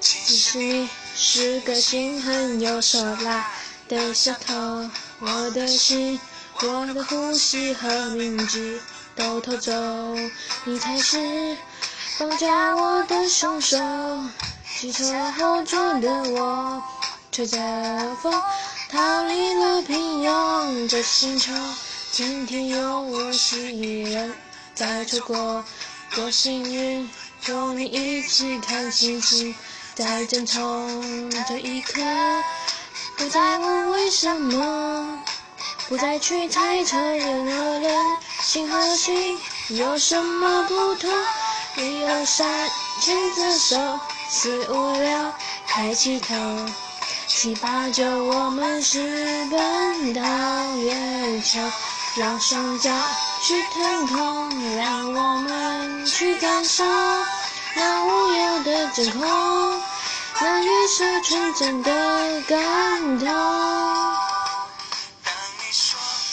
其实你是个心狠又手辣的小偷，我的心、我的呼吸和名字都偷走，你才是绑架我的凶手。汽车后座的我，吹着风，逃离了平庸这星球。今天有我是一人，在错过多幸运，和你一起看星星，在争吵这一刻，不再问为什么，不再去猜测任何人心和心有什么不同。一二三，牵着手。四五六，抬起头。七八九，我们私奔到月球，让双脚去腾空，让我们去感受那无忧的真空，那月色纯真的感动。